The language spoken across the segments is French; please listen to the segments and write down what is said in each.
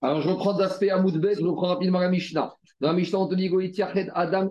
Alors, je reprends d'aspect à Moudbet, je reprends rapidement la Mishnah. Dans la Mishnah, on te dit Adam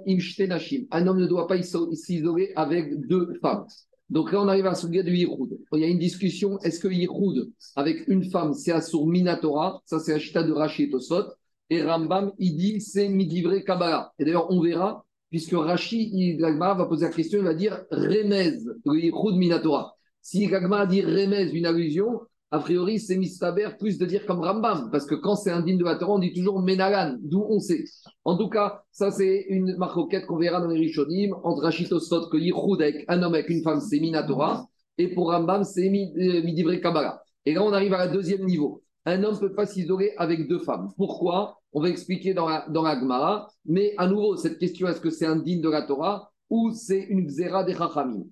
Un homme ne doit pas s'isoler avec deux femmes. Donc là, on arrive à sujet du Yichud. Il y a une discussion est-ce que Yichud avec une femme, c'est Asur Minatora? Ça, c'est Ashita de Rashi Tosot. Et Rambam, il dit c'est Midivre Kabbalah. Et d'ailleurs, on verra, puisque Rashi, Gagma va poser la question, il va dire Remez, le Minatora. Si Gagma dit Remez, une allusion, a priori, c'est mistaber plus de dire comme Rambam, parce que quand c'est un digne de la Torah, on dit toujours Menalan, d'où on sait. En tout cas, ça c'est une marquette qu'on verra dans les Rishonim, entre Rachitosot, que Yichud avec un homme avec une femme, c'est Minatora, et pour Rambam, c'est euh, Midivré Kabbalah. Et là, on arrive à la deuxième niveau. Un homme ne peut pas s'isoler avec deux femmes. Pourquoi? On va expliquer dans la, dans la Gemara, mais à nouveau, cette question, est-ce que c'est un digne de la Torah ou c'est une Xera des Chachamim?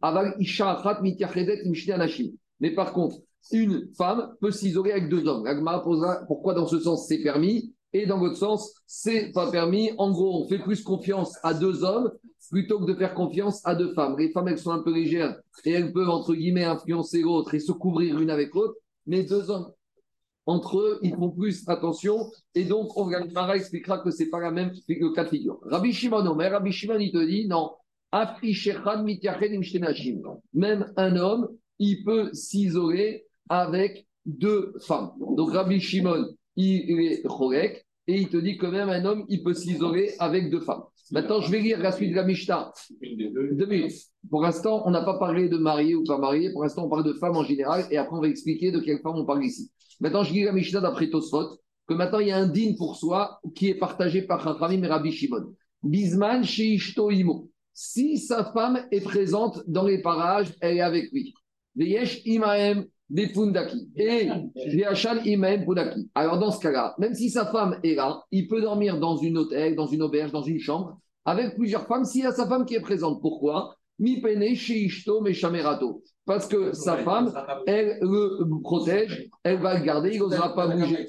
Mais par contre, une femme peut s'isoler avec deux hommes. L'agma posera pourquoi dans ce sens c'est permis? Et dans l'autre sens c'est pas permis. En gros, on fait plus confiance à deux hommes plutôt que de faire confiance à deux femmes. Les femmes, elles sont un peu légères et elles peuvent, entre guillemets, influencer l'autre et se couvrir l'une avec l'autre. Mais deux hommes, entre eux, ils font plus attention. Et donc, on expliquera que c'est pas la même figure. Rabbi Shimon mais Rabbi Shimon, il te dit non. Même un homme, il peut s'isoler avec deux femmes. Donc Rabbi Shimon, il est chorek, et il te dit que même un homme, il peut s'isoler avec deux femmes. Maintenant, je vais lire la suite de la Mishnah. Deux minutes. Pour l'instant, on n'a pas parlé de marié ou pas marié. Pour l'instant, on parle de femmes en général. Et après, on va expliquer de quelle femme on parle ici. Maintenant, je lis la Mishnah d'après Tosfot, que maintenant, il y a un din pour soi qui est partagé par Chachamim et Rabbi Shimon. Bisman Sheishto Imo. Si sa femme est présente dans les parages, elle est avec lui. Veyesh Imaem des Pundaki. Et Imaem Pundaki. Alors, dans ce cas-là, même si sa femme est là, il peut dormir dans une hôtel, dans une auberge, dans une chambre, avec plusieurs femmes, s'il y a sa femme qui est présente. Pourquoi? Sheishto. Parce que sa femme, elle le protège, elle va le garder, il n'osera pas bouger.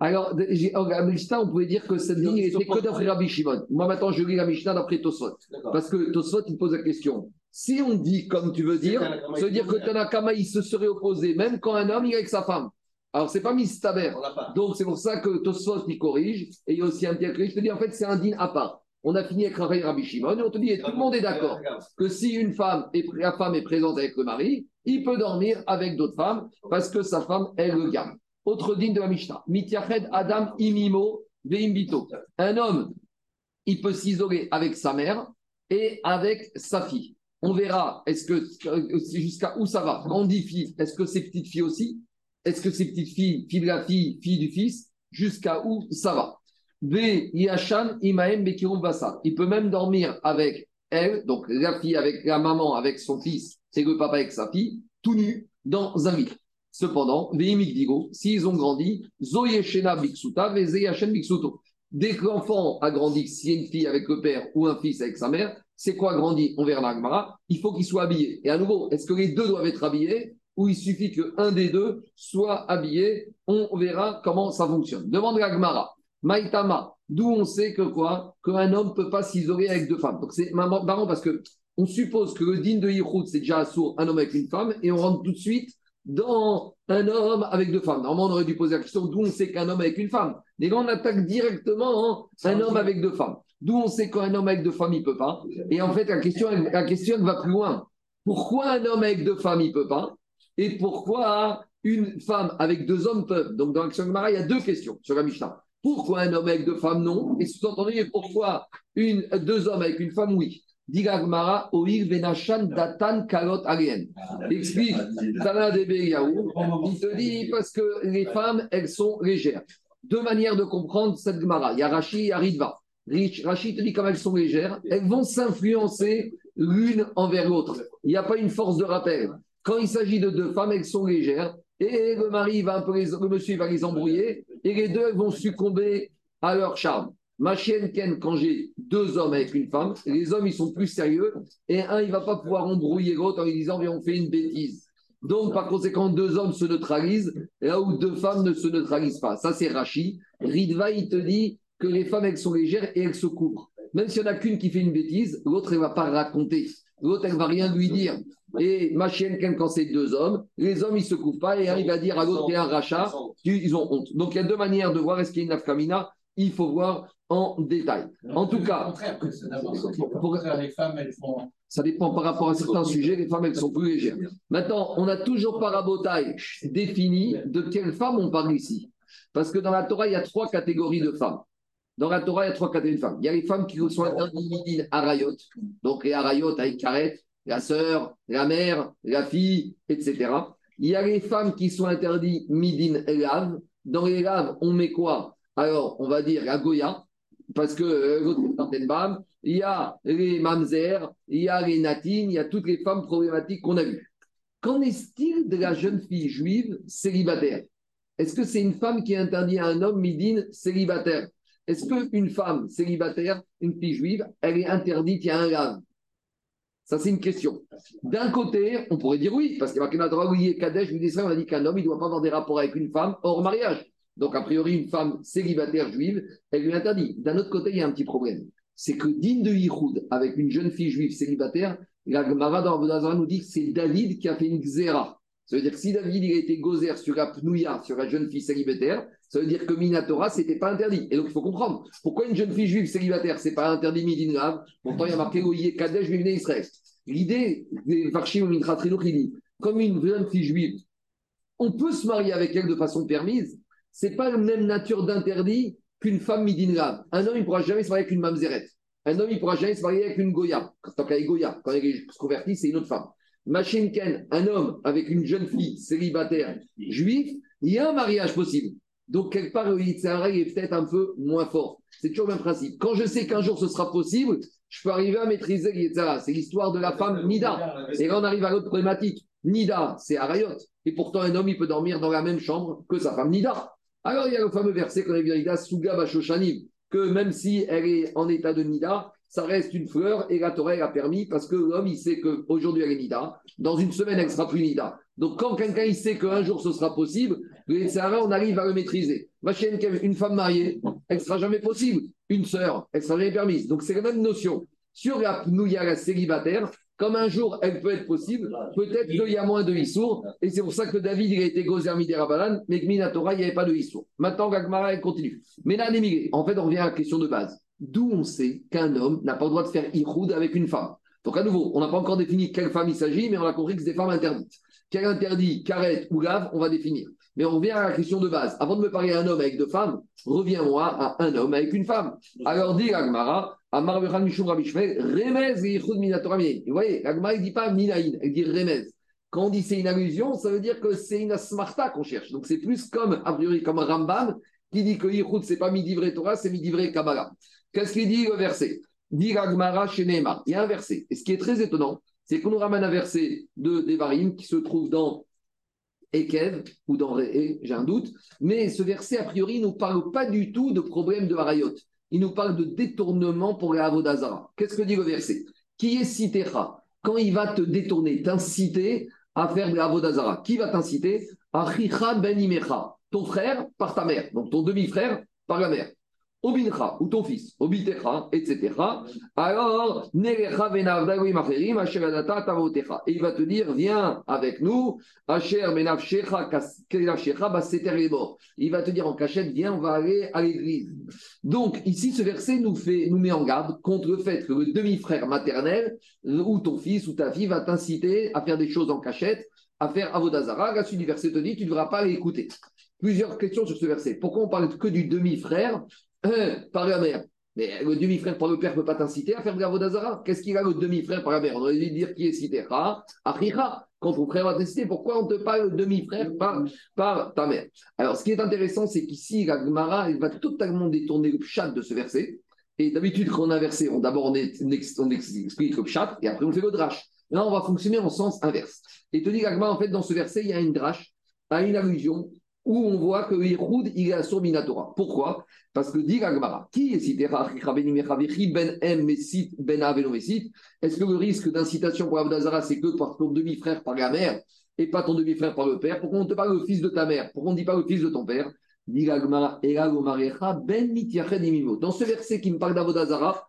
Alors, en Mishnah, on pouvait dire que cette ligne était que d'après Rabbi Shimon. Moi, maintenant, je lis la Mishnah d'après Tosfot. Parce que Tosfot, il pose la question si on dit comme tu veux dire, ça veut dire que Tanakama, il se serait opposé, même quand un homme, il est avec sa femme. Alors, c'est pas Mistaber. Donc, c'est pour ça que Tosfot, il corrige. Et il y a aussi un diacre Je te dis, en fait, c'est un din à part. On a fini avec Rabbi Shimon et on te dit, et tout le monde est d'accord que si une femme, est, la femme est présente avec le mari, il peut dormir avec d'autres femmes parce que sa femme, elle le garde. Autre din de la Mishnah. Mityached Adam Imimo Veimbito. Un homme, il peut s'isoler avec sa mère et avec sa fille. On verra, est-ce que euh, jusqu'à où ça va Quand on dit fille, est-ce que c'est petite fille aussi Est-ce que c'est petite fille, fille de la fille, fille du fils Jusqu'à où ça va. Il peut même dormir avec elle, donc la fille avec la maman, avec son fils, c'est le papa avec sa fille, tout nu dans un lit. Cependant, s'ils ont grandi, Zoyeshena Biksuta. Dès que l'enfant a grandi, s'il y a une fille avec le père ou un fils avec sa mère, c'est quoi grandi On verra l'Agmara. Il faut qu'il soit habillé. Et à nouveau, est-ce que les deux doivent être habillés ou il suffit qu'un des deux soit habillé On verra comment ça fonctionne. Demande l'Agmara. Maïtama, d'où on sait que quoi Qu'un homme ne peut pas s'isoler avec deux femmes. Donc c'est marrant parce que on suppose que le din de Yichud, c'est déjà sourd, un homme avec une femme, et on rentre tout de suite dans un homme avec deux femmes. Normalement, on aurait dû poser la question d'où on sait qu'un homme avec une femme? Mais là, on attaque directement un homme avec deux femmes. D'où on sait qu'un homme avec deux femmes, il peut pas. Et en fait, la question, va plus loin. Pourquoi un homme avec deux femmes, il ne peut pas? Et pourquoi une femme avec deux hommes peut Donc, dans l'action de Mara, il y a deux questions sur la Mishnah. Pourquoi un homme avec deux femmes, non? Et sous-entendu, pourquoi une, deux hommes avec une femme, oui? Digagmara, Oir Venachan Datan Kalot Alien. Explique, il te dit parce que les femmes, elles sont légères. Deux manières de comprendre cette Gemara. Il y a. Rachid te dit comme elles sont légères, elles vont s'influencer l'une envers l'autre. Il n'y a pas une force de rappel. Quand il s'agit de deux femmes, elles sont légères et le mari va un peu les, le monsieur va les embrouiller et les deux vont succomber à leur charme. Ma chienne Ken, quand j'ai deux hommes avec une femme, les hommes ils sont plus sérieux et un il va pas pouvoir embrouiller l'autre en lui disant on fait une bêtise. Donc par conséquent deux hommes se neutralisent là où deux femmes ne se neutralisent pas. Ça c'est Rachid. Ridva il te dit les femmes, elles sont légères et elles se couvrent. Même s'il n'y en a qu'une qui fait une bêtise, l'autre, elle ne va pas raconter. l'autre, elle ne va rien lui dire. Et ma chienne, quand c'est deux hommes, les hommes, ils ne se couvrent pas et il va dire à l'autre, t'es un rachat, ils ont honte. Donc, il y a deux manières de voir est-ce qu'il y a une nafkamina. Il faut voir en détail. En tout cas, pour, les femmes, elles font. Ça dépend par rapport à certains sujets, les femmes, elles sont plus légères. Maintenant, on a toujours par rabotage défini de quelles femmes on parle ici. Parce que dans la Torah, il y a trois catégories de femmes. Dans la Torah, il y a trois catégories de femmes. Il y a les femmes qui sont interdites à Arayot, donc les Arayot avec Karet, la sœur, la mère, la fille, etc. Il y a les femmes qui sont interdites midin lav. Dans les laves, on met quoi? Alors, on va dire la Goya, parce que euh, il y a les mamzer, il y a les natines, il y a toutes les femmes problématiques qu'on a vues. Qu'en est-il de la jeune fille juive célibataire? Est-ce que c'est une femme qui est interdite à un homme midin célibataire? Est-ce qu'une femme célibataire, une fille juive, elle est interdite, il y a un lave? Ça, c'est une question. D'un côté, on pourrait dire oui, parce qu'il y a marqué dans la oui, Kadesh, on a dit qu'un homme, il ne doit pas avoir des rapports avec une femme hors mariage. Donc, a priori, une femme célibataire juive, elle lui interdit. D'un autre côté, il y a un petit problème. C'est que digne de Yichud, avec une jeune fille juive célibataire, la Gemara dans nous dit que c'est David qui a fait une xéra. Ça veut dire que si David il a été gozer sur la pnouya, sur la jeune fille célibataire, ça veut dire que Minatora, ce n'était pas interdit. Et donc, il faut comprendre pourquoi une jeune fille juive célibataire, ce n'est pas interdit Midin Pourtant, il y a marqué Oye Kadesh Israël. L'idée des Varchim il dit comme une jeune fille juive, on peut se marier avec elle de façon permise, c'est pas la même nature d'interdit qu'une femme midinlave. Un homme, il ne pourra jamais se marier avec une mamzeret. Un homme, il ne pourra jamais se marier avec une goya. Qu'elle est goya, quand elle est convertie, c'est une autre femme. Machinken, un homme avec une jeune fille célibataire juive, il y a un mariage possible. Donc, quelque part, le Yitzhara est peut-être un peu moins fort. C'est toujours le même principe. Quand je sais qu'un jour ce sera possible, je peux arriver à maîtriser le C'est l'histoire de la femme Nida. Et là, on arrive à l'autre problématique. Nida, c'est Arayot. Et pourtant, un homme, il peut dormir dans la même chambre que sa femme Nida. Alors, il y a le fameux verset qu'on a vu Nida, Suga Bashoshanim, que même si elle est en état de Nida, ça reste une fleur et la Torah a permis parce que l'homme, il sait qu'aujourd'hui, elle est Nida. Dans une semaine, elle sera plus Nida. Donc, quand quelqu'un sait qu'un jour ce sera possible, on arrive à le maîtriser. Une femme mariée, elle ne sera jamais possible. Une sœur, elle ne sera jamais permise. Donc, c'est la même notion. Sur la pnouya, la célibataire, comme un jour elle peut être possible, peut-être qu'il y a moins de Issour. Et c'est pour ça que David il a été gozer Midirabalan, mais que Minatora, il n'y avait pas de Issour. Maintenant, Gagmara, elle continue. Mais là, en fait, on revient à la question de base. D'où on sait qu'un homme n'a pas le droit de faire Ihoud avec une femme? Donc, à nouveau, on n'a pas encore défini quelle femme il s'agit, mais on a compris que c'est des femmes interdites. Quel interdit, carrette ou lave, on va définir. Mais on revient à la question de base. Avant de me parler à un homme avec deux femmes, reviens-moi à un homme avec une femme. Alors dit Agmara, Amar Mishum Remez et Vous voyez, Agmara ne dit pas Minaïn, elle dit Remez. Quand on dit c'est une allusion, ça veut dire que c'est une asmarta qu'on cherche. Donc c'est plus comme, a priori, comme Rambam qui dit que Yichud, c'est pas Midivré Torah, c'est Midivré Kabbalah. Qu'est-ce qu'il dit le verset? Dit Agmara chez Neymar. Il y a un verset. Et ce qui est très étonnant, c'est qu'on nous ramène un verset de Devarim qui se trouve dans Ekev ou dans Re'e, j'ai un doute, mais ce verset, a priori, ne nous parle pas du tout de problème de Harayot. Il nous parle de détournement pour les Avodazara. Qu'est-ce que dit le verset? Qui est citera Quand il va te détourner, t'inciter à faire de l'Avodazara. Qui va t'inciter? Achicha ben Imecha, ton frère par ta mère, donc ton demi-frère par la mère. Obincha, ou ton fils, Obitecha, etc. Alors, Nerecha venavdagim acherim, Asher adata tavotecha. Et il va te dire, viens avec nous, Asher menavshecha kenavshecha baseter lebor. Il va te dire en cachette, viens, on va aller à l'église. Donc, ici, ce verset nous, fait, nous met en garde contre le fait que le demi-frère maternel, ou ton fils ou ta fille, va t'inciter à faire des choses en cachette, à faire avodazara. La suite du verset te dit, tu ne devras pas l'écouter. Plusieurs questions sur ce verset. Pourquoi on parle que du demi-frère? Par la mère. Mais le demi-frère par le père ne peut pas t'inciter à faire de la Vodazara. Qu'est-ce qu'il a le demi-frère par la mère? On aurait dû dire qui est cité Ra, Achicha. Quand ton frère va t'inciter, pourquoi on te parle de demi-frère par, par ta mère? Alors, ce qui est intéressant, c'est qu'ici, la Gemara, elle va totalement détourner le chat de ce verset. Et d'habitude, quand on a un verset, on, d'abord on, on, explique le chat et après on fait le drache. Là, on va fonctionner en sens inverse. Et te dit, en fait, dans ce verset, il y a une drache, à une allusion où on voit que Yehoud, il est à Minatora. Pourquoi? Parce que dit Agmara, qui est cité? Ben ben Est-ce que le risque d'incitation pour Abdazara, c'est que par ton demi-frère par la mère et pas ton demi-frère par le père? Pourquoi on ne te parle le fils de ta mère? Pourquoi on ne dit pas le fils de ton père? Ben Dans ce verset qui me parle d'Avodazara,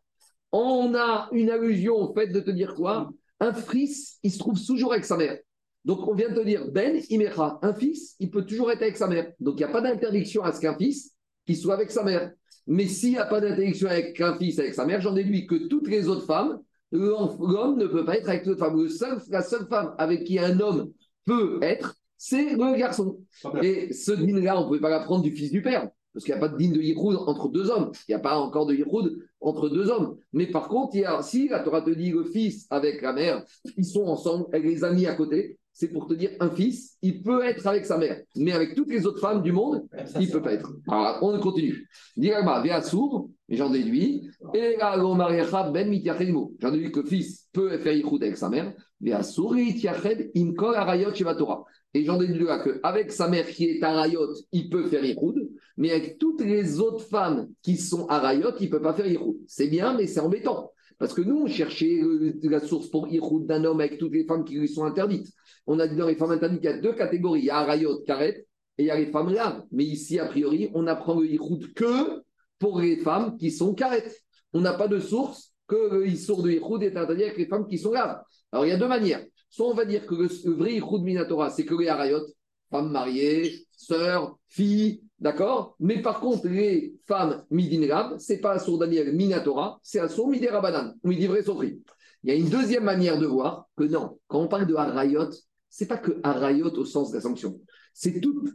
on a une allusion au fait de te dire quoi? Un fils, il se trouve toujours avec sa mère. Donc, on vient de te dire, Ben, Imecha, un fils, il peut toujours être avec sa mère. Donc, il n'y a pas d'interdiction à ce qu'un fils qui soit avec sa mère. Mais s'il n'y a pas d'interdiction avec un fils avec sa mère, j'en déduis que toutes les autres femmes, l'homme ne peut pas être avec toute femme. Le seul, la seule femme avec qui un homme peut être, c'est le garçon. Et ce dîner-là, on ne pouvait pas l'apprendre du fils du père. Parce qu'il n'y a pas de dîne de Yiroud entre deux hommes. Il n'y a pas encore de Yiroud entre deux hommes. Mais par contre, il y a, si la Torah te dit le fils avec la mère, ils sont ensemble, avec les amis à côté, c'est pour te dire un fils, il peut être avec sa mère. Mais avec toutes les autres femmes du monde, il ne peut pas être. Alors, on continue. Diragma, sourd, j'en déduis. Et ben J'en déduis que le fils peut faire Yiroud avec sa mère. Et j'en déduis là qu'avec sa mère qui est Arayot, il peut faire Yiroud mais avec toutes les autres femmes qui sont à Rayot, il ne peut pas faire Yiroud. C'est bien, mais c'est embêtant. Parce que nous, on cherchait euh, la source pour Yiroud d'un homme avec toutes les femmes qui lui sont interdites. On a dit dans les femmes interdites qu'il y a deux catégories. Il y a Arayot, Karet, et il y a les femmes laves. Mais ici, a priori, on apprend le que pour les femmes qui sont Karet. On n'a pas de source que le Yissour de Yiroud est interdit avec les femmes qui sont laves. Alors, il y a deux manières. Soit on va dire que le, vrai Yiroud Minatora, c'est que les Arayot, femmes mariées, sœurs, filles, D'accord? Mais par contre, les femmes midinrab, ce n'est pas Assour Daniel Minatora, c'est Assour Midirabanan, ou Midivre Sofri. Il y a une deuxième manière de voir que non, quand on parle de Harayot, c'est pas que Harayot au sens de la sanction. C'est toute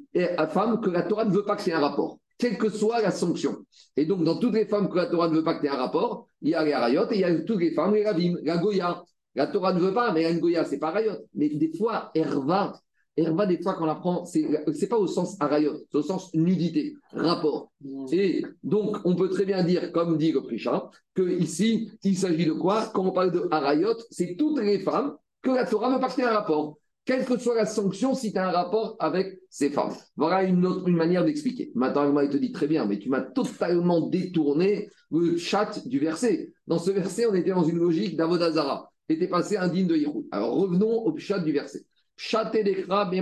femme que la Torah ne veut pas que c'est un rapport, quelle que soit la sanction. Et donc, dans toutes les femmes que la Torah ne veut pas que aies un rapport, il y a les Harayot et il y a toutes les femmes, les Ravim, la Goya. La Torah ne veut pas, mais la Goya, c'est pas Harayot. Mais des fois, Herva, Herva, des fois, qu'on apprend, c'est n'est pas au sens arayot, c'est au sens nudité, rapport. Mm. Et donc, on peut très bien dire, comme dit le Prisha, qu'ici, il s'agit de quoi? Quand on parle de arayot, c'est toutes les femmes que la Torah veut pacter un rapport. Quelle que soit la sanction, si tu as un rapport avec ces femmes. Voilà une autre une manière d'expliquer. Maintenant, il te dit très bien, mais tu m'as totalement détourné le chat du verset. Dans ce verset, on était dans une logique d'Avodazara. Était passé indigne de Yehud. Alors revenons au chat du verset. Chaté des crabes,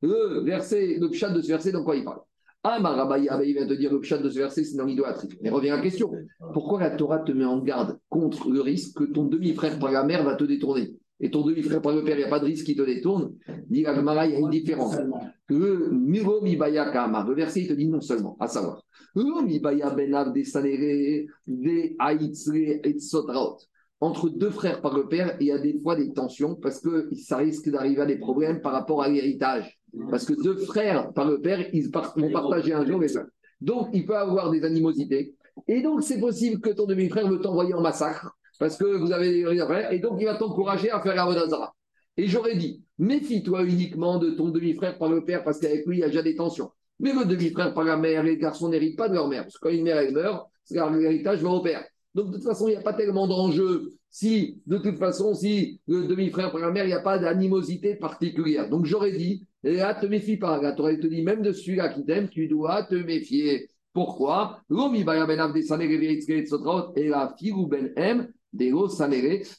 Le verset, le pshat de ce verset, dans quoi il parle? Ah, Marabaï, il vient de dire le pshat de ce verset, c'est dans l'idolâtrie. Mais revient à la question pourquoi la Torah te met en garde contre le risque que ton demi-frère par la mère va te détourner? Et ton demi-frère par le père, il n'y a pas de risque qui te détourne? Dit il y a une différence. Le le verset, il te dit non seulement, à savoir, entre deux frères par le père, il y a des fois des tensions parce que ça risque d'arriver à des problèmes par rapport à l'héritage. Parce que deux frères par le père, ils vont partager un jour et ça. Donc, il peut avoir des animosités. Et donc, c'est possible que ton demi-frère veut t'envoyer en massacre parce que vous avez des frères. Et donc, il va t'encourager à faire la Vodazara. Et j'aurais dit, méfie-toi uniquement de ton demi-frère par le père parce qu'avec lui, il y a déjà des tensions. Mais le demi-frère par la mère, les garçons n'héritent pas de leur mère. Parce que quand une mère elle meurt, l'héritage va au père. Donc, de toute façon, il n'y a pas tellement d'enjeux si, de toute façon, si le demi-frère par la mère, il n'y a pas d'animosité particulière. Donc, j'aurais dit, là, te méfie pas. La Torah te dit, même de celui-là qui t'aime, tu dois te méfier. Pourquoi? Ben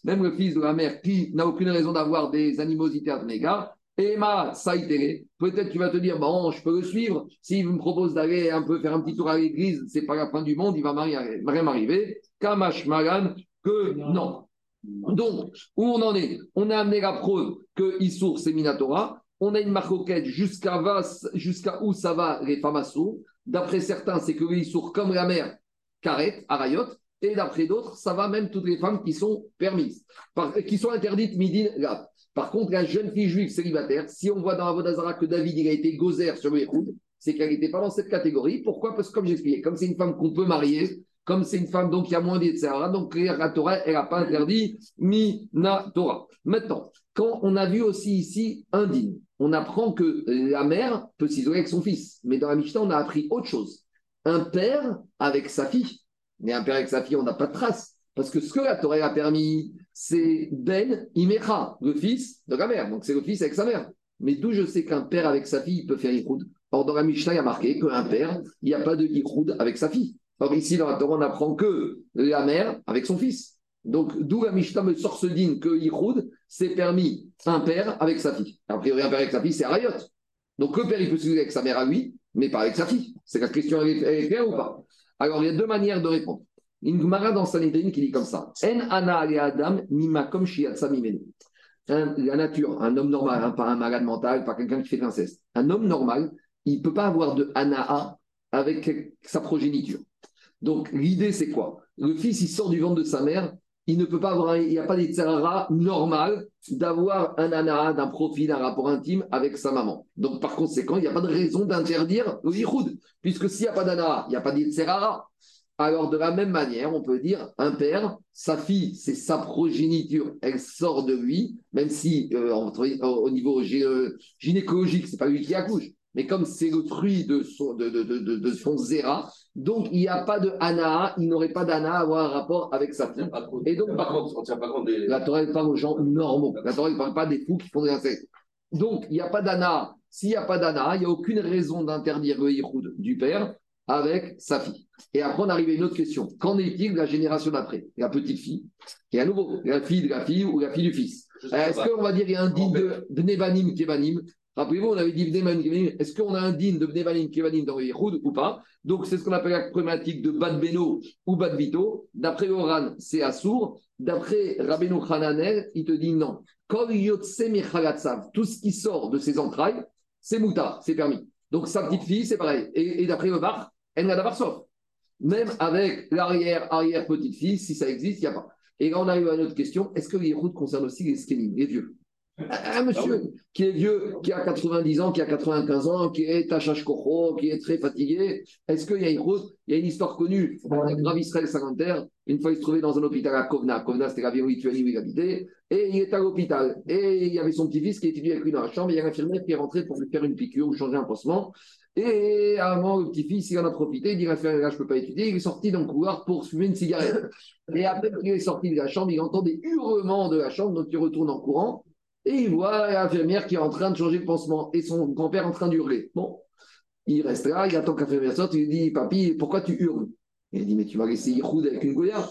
même le fils de la mère qui n'a aucune raison d'avoir des animosités à ton égard, Emma Saïtere, peut-être tu vas te dire, bon, je peux le suivre. S'il me propose d'aller un peu faire un petit tour à l'église, c'est pas la fin du monde, il va rien m'arriver. Kamash Magan, que non. Donc, où on en est? On a amené la preuve que Issour, c'est Minatora. On a une marcoquette jusqu'à jusqu'à où ça va les femmes D'après certains, c'est que Issour, comme la mère, Karet, Arayot. Et d'après d'autres, ça va même toutes les femmes qui sont permises, qui sont interdites midin par contre, la jeune fille juive célibataire, si on voit dans Avodazara que David a été gozer sur le c'est qu'elle n'était pas dans cette catégorie. Pourquoi? Parce que, comme j'expliquais, comme c'est une femme qu'on peut marier, comme c'est une femme donc il y a moins d'Yetzera, donc la Torah, elle n'a pas interdit Mina Torah. Maintenant, quand on a vu aussi ici un digne, on apprend que la mère peut s'isoler avec son fils. Mais dans la Mishnah, on a appris autre chose. Un père avec sa fille. Mais un père avec sa fille, on n'a pas de trace. Parce que ce que la Torah a permis, c'est Ben Imecha, le fils de la mère. Donc c'est le fils avec sa mère. Mais d'où je sais qu'un père avec sa fille peut faire Yichud Or, dans la Mishnah, il y a marqué qu'un père, il n'y a pas de Yichud avec sa fille. Or, ici, dans la Torah, on apprend que la mère avec son fils. Donc, d'où la Mishnah me sort ce digne que Yichud, c'est permis un père avec sa fille. A priori, un père avec sa fille, c'est Arayot. Donc, le père, il peut se avec sa mère à lui, mais pas avec sa fille. C'est la question, elle est claire ou pas? Alors, il y a deux manières de répondre. Une Gemara dans Sanhedrin qui dit comme ça En ana adam mima comme La nature, un homme normal, hein, pas un malade mental, pas quelqu'un qui fait l'inceste. Un homme normal, il ne peut pas avoir de anaa avec sa progéniture. Donc l'idée, c'est quoi? Le fils, il sort du ventre de sa mère, il ne peut pas avoir, il n'y a pas des normal d'avoir un anaa, d'un profil, d'un rapport intime avec sa maman. Donc par conséquent, il n'y a pas de raison d'interdire le puisque s'il n'y a pas d'anaa, il n'y a pas d'Itzerara. Alors, de la même manière, on peut dire un père, sa fille, c'est sa progéniture, elle sort de lui, même si euh, au niveau euh, gynécologique, c'est pas lui qui accouche, mais comme c'est le fruit de son, de, de, de, de son zéra, donc il n'y a pas de ana, il n'aurait pas d'ana à avoir un rapport avec sa fille. Et donc, par contre, la Torah parle aux gens normaux. La Torah ne parle pas des fous qui font des insectes. Donc, il n'y a pas d'ana. S'il n'y a pas d'ana, il n'y a aucune raison d'interdire le yichud du père avec sa fille. Et après, on arrive à une autre question. Qu'en est-il de la génération d'après? La petite fille, et à nouveau, la fille de la fille ou la fille du fils. Est-ce qu'on va dire qu'il y a un digne de, de Nevanim Kevanim Rappelez-vous, on avait dit. Est-ce qu'on a un digne de Nevanim Kevanim dans le ou pas? Donc, c'est ce qu'on appelle la problématique de Bad Beno ou Bad Vito. D'après Oran, c'est Assour. D'après Rabbeinu Hananel, il te dit non. Tout ce qui sort de ses entrailles, c'est Mouta, c'est permis. Donc, sa petite fille, c'est pareil. Et, d'après Bar, elle n'a d'avoir sauf. Même avec l'arrière, arrière petite fille, si ça existe, il n'y a pas. Et là, on arrive à une autre question. Est-ce que les routes concernent aussi les skinny, les vieux? Un monsieur ah qui est vieux, qui a 90 ans, qui a 95 ans, qui est à qui est très fatigué, est-ce qu'il y a une route Il y a une histoire connue. Rav Israël Saganter, une fois il se trouvait dans un hôpital à Kovna. Kovna, c'était la ville où il habitait. Et il était à l'hôpital. Et il y avait son petit-fils qui étudiait avec lui dans la chambre. il y a l'infirmière qui est rentré pour lui faire une piqûre ou changer un pansement. Et avant, le petit-fils, il en a profité, il dit, là, je ne peux pas étudier. Il est sorti dans le couloir pour fumer une cigarette. Et après qu'il est sorti de la chambre, il entend des hurlements de la chambre, donc il retourne en courant. Et il voit l'infirmière qui est en train de changer de pansement et son grand-père en train d'hurler. Bon, il reste là, il attend que l'infirmière sorte, il lui dit, papy, pourquoi tu hurles? Il dit, mais tu m'as laissé Yichoud avec une Goya.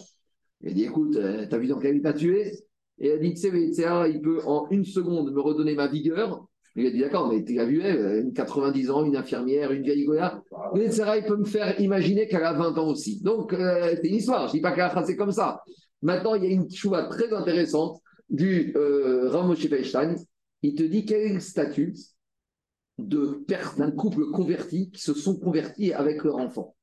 Il dit, écoute, euh, t'as vu dans quel état tu es? Et elle dit, tu sais, il peut en une seconde me redonner ma vigueur il a dit d'accord, mais tu as vu, elle, une 90 ans, une infirmière, une vieille goya. Mais il peut me faire imaginer qu'elle a 20 ans aussi. Donc, euh, c'est une histoire. Je ne dis pas qu'elle a c'est comme ça. Maintenant, il y a une choua très intéressante du euh, Ramoshe Il te dit quel est le statut d'un couple converti qui se sont convertis avec leur enfant.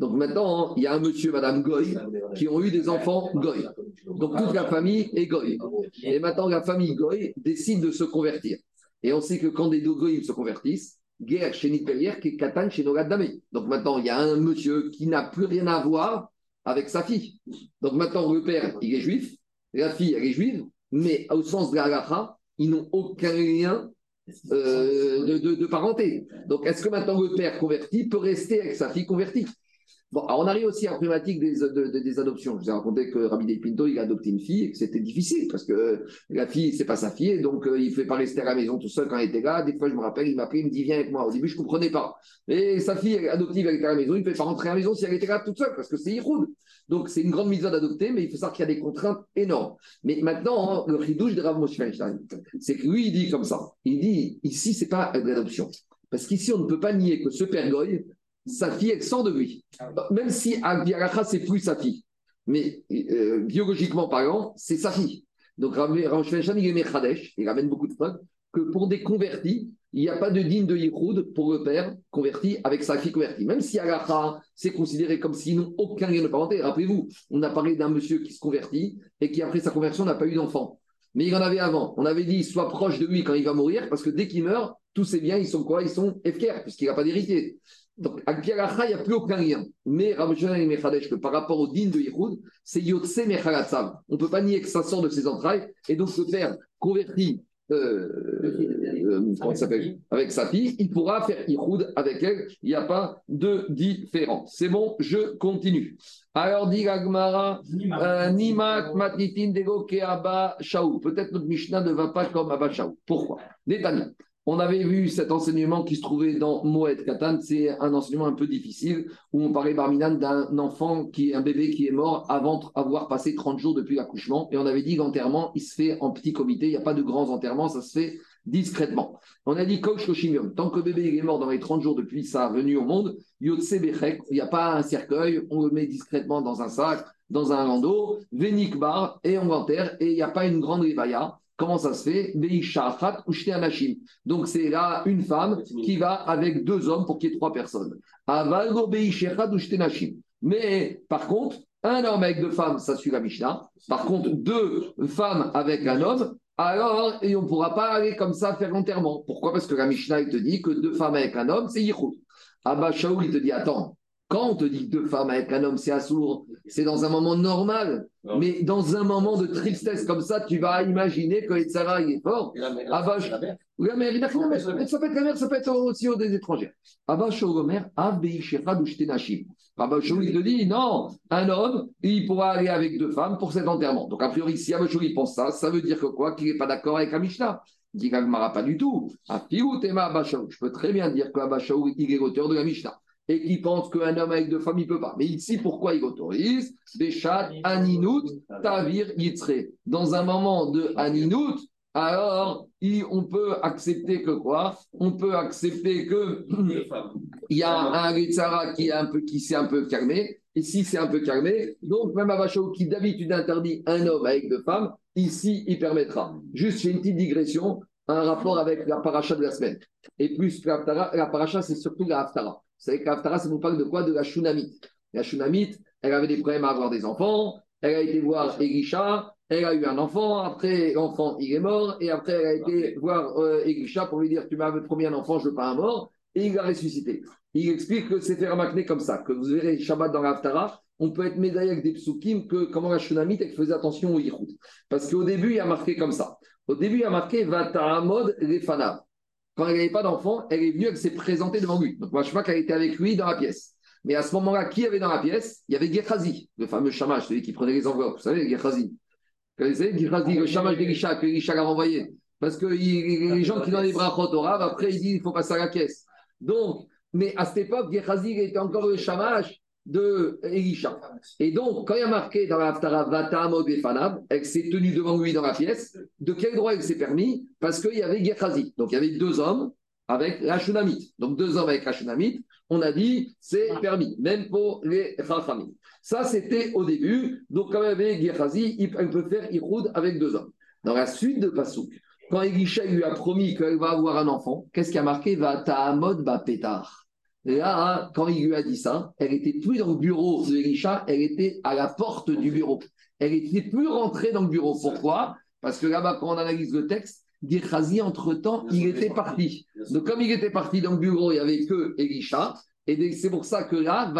Donc maintenant, il y a un monsieur, madame Goy, qui ont eu des enfants Goy. Donc toute la famille est Goy. Et maintenant, la famille Goy décide de se convertir. Et on sait que quand des Dogoïm se convertissent, guerre chez Nipelier, qui est Katan chez Nogadame. Donc maintenant, il y a un monsieur qui n'a plus rien à voir avec sa fille. Donc maintenant, le père, il est juif, la fille, elle est juive, mais au sens de la ils n'ont aucun lien euh, de, de, parenté. Donc est-ce que maintenant le père converti peut rester avec sa fille convertie? On arrive aussi à la problématique des, adoptions. Je vous ai raconté que Rabbi Del Pinto, il a adopté une fille et que c'était difficile parce que la fille, c'est pas sa fille, donc euh, il ne fait pas rester à la maison tout seul quand il était là. Des fois, je me rappelle, il m'appelait, il me dit Viens avec moi. Au début, je ne comprenais pas. Mais sa fille adoptive, elle était à la maison, il ne fait pas rentrer à la maison si elle était là toute seule parce que c'est Iroud. Donc, c'est une grande mise d'adopter, mais il faut savoir qu'il y a des contraintes énormes. Mais maintenant, hein, le ridouche de Rav Moshe c'est que lui, il dit comme ça il dit Ici, c'est pas l'adoption. Parce qu'ici, on ne peut pas nier que ce père Goy, sa fille, elle sort de lui. Même si Abiaracha, c'est plus sa fille. Mais euh, biologiquement parlant, c'est sa fille. Donc Ramshvenchan, il est Mechadesh, il ramène beaucoup de preuves, que pour des convertis, il n'y a pas de digne de Yichud pour le père converti avec sa fille convertie. Même si Agacha, c'est considéré comme s'ils n'ont aucun lien de parenté. Rappelez-vous, on a parlé d'un monsieur qui se convertit et qui, après sa conversion, n'a pas eu d'enfant. Mais il en avait avant. On avait dit, soit proche de lui quand il va mourir, parce que dès qu'il meurt, tous ses biens, ils sont quoi? Ils sont FKR, puisqu'il n'a pas d'héritier. Donc, avec il n'y a plus aucun lien. Mais Rabbi et Mechadesh, que par rapport au din de Yehoud, c'est Yotse Mechalatzav. On ne peut pas nier que ça sort de ses entrailles. Et donc, le père converti, euh, euh, comment s'appelle? Avec sa fille, il pourra faire Yehoud avec elle. Il n'y a pas de différence. C'est bon, je continue. Alors, dit Agmara, euh, Nimak Matnitin Dego Keaba Shaou. Peut-être notre Mishnah ne va pas comme Abba Shaou. Pourquoi? Détaillons. On avait vu cet enseignement qui se trouvait dans Moed Katan, c'est un enseignement un peu difficile où on parlait Barminan d'un enfant qui un bébé qui est mort avant d'avoir passé 30 jours depuis l'accouchement et on avait dit qu'enterrement il se fait en petit comité, il n'y a pas de grands enterrements, ça se fait discrètement. On a dit Kosh tant que le bébé est mort dans les 30 jours depuis sa venue au monde, il n'y a pas un cercueil, on le met discrètement dans un sac, dans un landau, Venikbar, et on l'enterre, et il n'y a pas une grande rivaya. Comment ça se fait? Donc c'est là une femme qui va avec deux hommes pour qu'il y ait trois personnes. Mais par contre, un homme avec deux femmes, ça suit la Mishnah. Par contre, deux femmes avec un homme, alors et on ne pourra pas aller comme ça faire l'enterrement. Pourquoi? Parce que la Mishnah, il te dit que deux femmes avec un homme, c'est Yichud. Abba Shaul, il te dit, attends, quand on te dit deux femmes avec un homme, c'est assourd, c'est dans un moment normal. Mais dans un moment de tristesse comme ça, tu vas imaginer que il est fort. La mère, la mère. La mère, il a Ça peut être la mère, ça peut être aussi des étrangers. Abba Shogomer, Abba il te dit, non, un homme, il pourra aller avec deux femmes pour cet enterrement. Donc, a priori, si Abba il pense ça, ça veut dire que quoi? Qu'il n'est pas d'accord avec Amishna. Il dit pas du tout. Je peux très bien dire qu'Abba il est l'auteur de la Mishnah et qui pense qu'un homme avec deux femmes, il ne peut pas. Mais ici, pourquoi il autorise Béchat, Aninout, Tavir, Yitzre. Dans un moment de Aninout, alors on peut accepter que quoi? On peut accepter que il y a un Yitzhara qui, s'est un peu calmé. Ici, c'est un peu calmé. Donc, même Avachao, qui d'habitude interdit un homme avec deux femmes, ici, il permettra. Juste, une petite digression, un rapport avec la paracha de la semaine. Et plus la, la paracha, c'est surtout la haftara. Vous savez qu'Aftara, ça nous parle de quoi? De la Shunamite. La Shunamite, elle avait des problèmes à avoir des enfants, elle a été voir Elisha, elle a eu un enfant, après l'enfant il est mort, et après elle a été voir euh, Elisha pour lui dire Tu m'as promis un enfant, je veux pas un mort, et il l'a ressuscité. Il explique que c'est fait comme ça, que vous verrez Shabbat dans l'Aftara, on peut être médaillé avec des psukim, que comment la Shunamite elle faisait attention au Yichud. Parce qu'au début, il y a marqué comme ça. Au début, il y a marqué Vata'amod Refanav quand elle n'avait pas d'enfant, elle est venue, elle s'est présentée devant lui. Donc, moi, je vois qu'elle était avec lui dans la pièce. Mais à ce moment-là, qui avait dans la pièce? Il y avait Gehazi, le fameux chamash, celui qui prenait les enveloppes. Vous savez, Gehazi. Vous connaissez Gehazi, le chamash d'Elisha, que Elisha l'a renvoyé. Parce que les gens qui donnent les bras au Rave, après, ils disent il faut passer à la caisse. Donc, mais à cette époque, Gehazi était encore le chamash de Elisha. Et donc, quand il y a marqué dans la Haftara Vata Fanav, elle s'est tenue devant lui dans la pièce, de quel droit elle s'est permis? Parce qu'il y avait Gehazi. Donc, il y avait deux hommes avec la Shunamite. Donc, deux hommes avec la Shunamite, on a dit c'est permis, même pour les Rachamim. Ça, c'était au début. Donc, quand il y avait Gehazi, il peut faire Iroud avec deux hommes. Dans la suite de Passouk, quand Elisha lui a promis qu'elle va avoir un enfant, qu'est-ce qui a marqué? Vata Là, quand il lui a dit ça, elle était plus dans le bureau de Elisha, elle était à la porte du bureau. Elle n'était plus rentrée dans le bureau. Pourquoi? Parce que là-bas, quand on analyse le texte, Gehazi, entre-temps, il était parti. Donc, comme il était parti dans le bureau, il n'y avait que Elisha. Et c'est pour ça que là,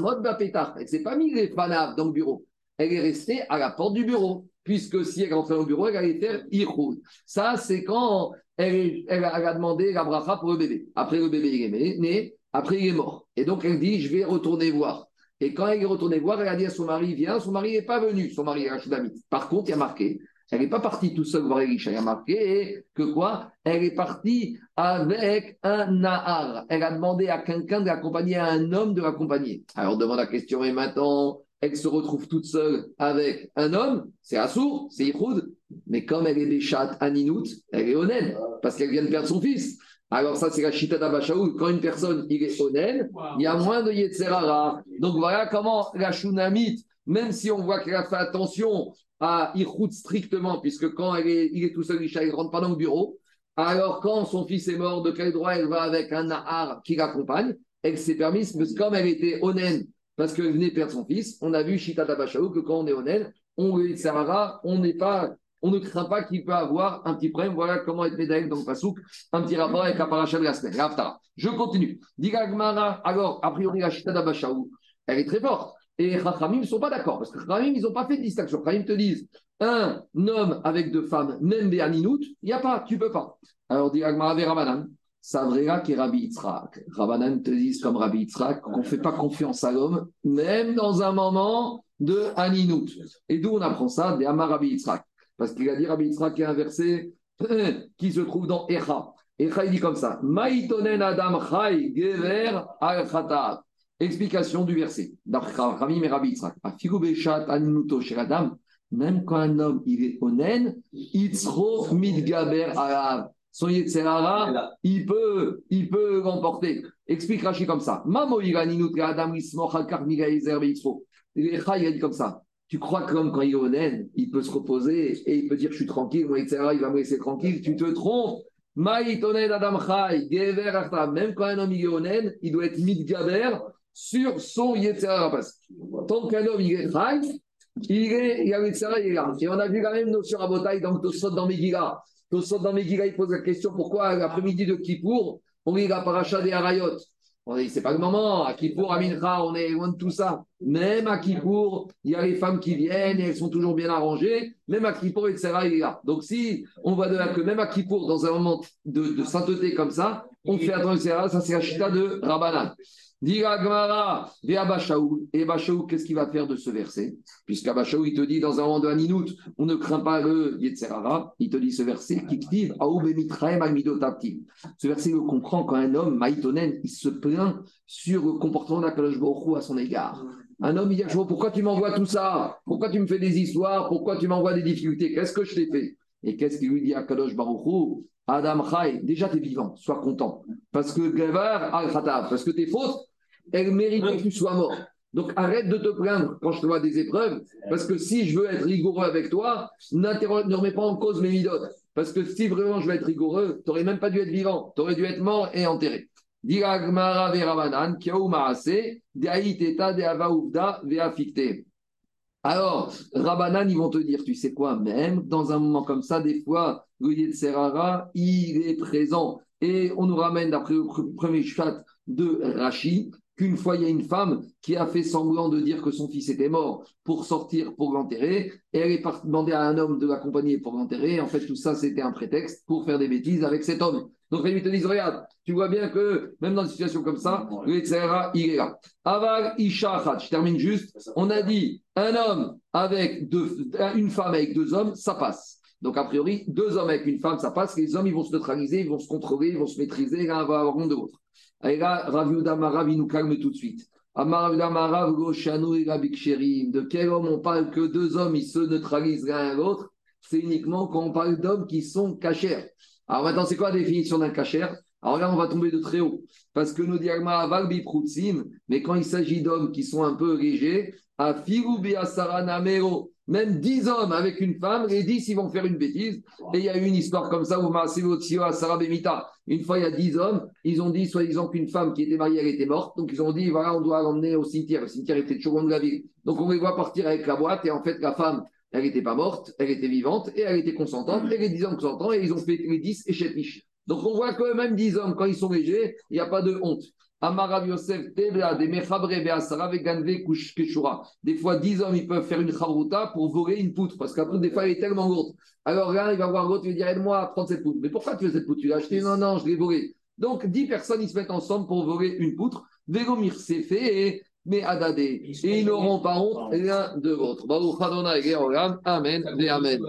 mode Bapétar. Elle ne s'est pas mis les fanaves dans le bureau. Elle est restée à la porte du bureau. Puisque si elle rentrait dans le bureau, elle allait faire Iroud. Ça, c'est quand elle, a demandé la bracha pour le bébé. Après, le bébé il est né. Après, il est mort. Et donc, elle dit, je vais retourner voir. Et quand elle est retournée voir, elle a dit à son mari, viens. Son mari n'est pas venu, son mari Rachidamit. Par contre, il y a marqué, elle n'est pas partie tout seule voir Elisha. Il y a marqué que quoi? Elle est partie avec un Nahar. Elle a demandé à quelqu'un de l'accompagner, à un homme de l'accompagner. Alors, on demande la question, et maintenant, elle se retrouve toute seule avec un homme, c'est Assour, c'est Yichud. Mais comme elle est des chattes à Ninout, elle est honnête, parce qu'elle vient de perdre son fils. Alors ça, c'est la chita d'Abachaoul. Quand une personne il est honnête, il y a moins de Yetzerara. Donc voilà comment la Shunamite, même si on voit qu'elle a fait attention à Irhout strictement, puisque quand elle est, il est tout seul, il ne rentre pas dans le bureau. Alors quand son fils est mort, de quel droit elle va avec un Nahar qui l'accompagne Elle s'est permise, mais comme elle était honnête, parce qu'elle venait perdre son fils, on a vu Chita d'Abachaoul que quand on est honnête, on Yetzerara, on n'est pas on ne craint pas qu'il peut avoir un petit problème. Voilà comment être médaillé dans le Pasouk, un petit rapport avec la paracha de la semaine. Je continue. Digagmara, alors, a priori, la Chita d'Abashaou, elle est très forte. Et Chachamim ne sont pas d'accord, parce que Chachamim, ils n'ont pas fait de distinction. Chachamim te disent, un homme avec deux femmes, même Béaninout, il n'y a pas, tu ne peux pas. Alors, Digagmara vers Rabanan. Savrera qui Rabbi Yitzhak. Rabanan te disent comme Rabbi Yitzhak qu'on ne fait pas confiance à l'homme, même dans un moment de Aninout. Et d'où on apprend ça? Des Amar Rabbi Yitzhak. Parce qu'il a dit Rabbi Yitzhak qui est un verset qui se trouve dans Echa. Echa, il dit comme ça Maïtonen Adam Chai Gever al Explication du verset. Rabbi mais Rabbi Yitzhak. Anuto Adam. Même quand un homme il est onen, Yitzro Midgaber Arav. son Yetzerara, il peut, il peut l'emporter. Explique Rachid comme ça. Mamo Adam Il a dit comme ça. Tu crois que l'homme, quand il est honnête, il peut se reposer et il peut dire Je suis tranquille, mon Yetzerara, il va me laisser tranquille. Tu te trompes. Même quand un homme est honnête, il doit être mitgaber sur son Yetzerara. Tant qu'un homme il est chai, il est, il a il est là. Et on a vu la même notion à Botaï dans Tosot dans Megillah. Tosot dans Megillah, il pose la question pourquoi l'après-midi de Kippour, on lit la paracha des Harayot on dit, c'est pas le moment. À Kippour, à Mincha, on est loin de tout ça. Même à Kippour, il y a les femmes qui viennent et elles sont toujours bien arrangées. Même à Kippour, etc. Il est là. Donc, si on va de là que même à Kippour, dans un moment de, sainteté comme ça, on fait attention, ça c'est la chita de Rabbanan. Dit Gmara, et Bachaoul, qu'est-ce qu'il va faire de ce verset? Puisqu'Abachaoul, il te dit dans un moment de Haninout, on ne craint pas le Yetzerara, il te dit ce verset, Ce verset le comprend quand un homme, Maïtonen, il se plaint sur le comportement d'Akadosh Baruch à son égard. Un homme, il dit Pourquoi tu m'envoies tout ça? Pourquoi tu me fais des histoires? Pourquoi tu m'envoies des difficultés? Qu'est-ce que je t'ai fait? Et qu'est-ce qu'il lui dit à Kadosh Baruch Adam Chai, déjà tu es vivant, sois content. Parce que Gavar al parce que tes fautes, elle mérite que tu sois mort. Donc arrête de te plaindre quand je te vois des épreuves, parce que si je veux être rigoureux avec toi, ne remets pas en cause mes midotes. Parce que si vraiment je veux être rigoureux, tu n'aurais même pas dû être vivant, tu aurais dû être mort et enterré. Alors, Rabanan, ils vont te dire, tu sais quoi, même dans un moment comme ça, des fois, le Serara, il est présent. Et on nous ramène, d'après le premier chat de Rachid, qu'une fois il y a une femme qui a fait semblant de dire que son fils était mort pour sortir pour l'enterrer, et elle est demandée à un homme de l'accompagner pour l'enterrer. En fait, tout ça, c'était un prétexte pour faire des bêtises avec cet homme. Donc, ils te disent, regarde, tu vois bien que même dans une situation comme ça, le il est là. Isha je termine juste. On a dit, un homme avec deux, une femme avec deux hommes, ça passe. Donc, a priori, deux hommes avec une femme, ça passe. Les hommes, ils vont se neutraliser, ils vont se contrôler, ils vont se maîtriser, l'un va avoir de l'autre. Et là, Rav Marav, il nous calme tout de suite. De quel homme on parle que deux hommes, ils se neutralisent l'un à l'autre? C'est uniquement quand on parle d'hommes qui sont cachers. Alors maintenant, c'est quoi la définition d'un cachère? Alors là, on va tomber de très haut. Parce que nous disons mais quand il s'agit d'hommes qui sont un peu légers, à Firubi Asara Namero, même 10 hommes avec une femme, les 10 ils vont faire une bêtise. Et il y a eu une histoire comme ça où Une fois, il y a 10 hommes, ils ont dit, soi-disant qu'une femme qui était mariée, elle était morte. Donc ils ont dit, voilà, on doit l'emmener au cimetière. Le cimetière était toujours de la ville. Donc on les voit partir avec la boîte. Et en fait, la femme, elle n'était pas morte, elle était vivante et elle était consentante. Et les 10 hommes consentants, et ils ont fait les 10 et Chetich. Donc on voit que même 10 hommes, quand ils sont légers, il n'y a pas de honte. Des fois, 10 hommes, ils peuvent faire une chavruta pour voler une poutre, parce qu'après, des fois, elle est tellement lourde. Alors là, il va voir l'autre, il va dire Aide-moi à prendre cette poutre. Mais pourquoi tu veux cette poutre? Tu l'as achetée? Non, non, je l'ai volée. Donc, 10 personnes, ils se mettent ensemble pour voler une poutre. Véromir, c'est fait, mais Adadé. Et ils n'auront pas honte l'un de l'autre. Amen. Amen.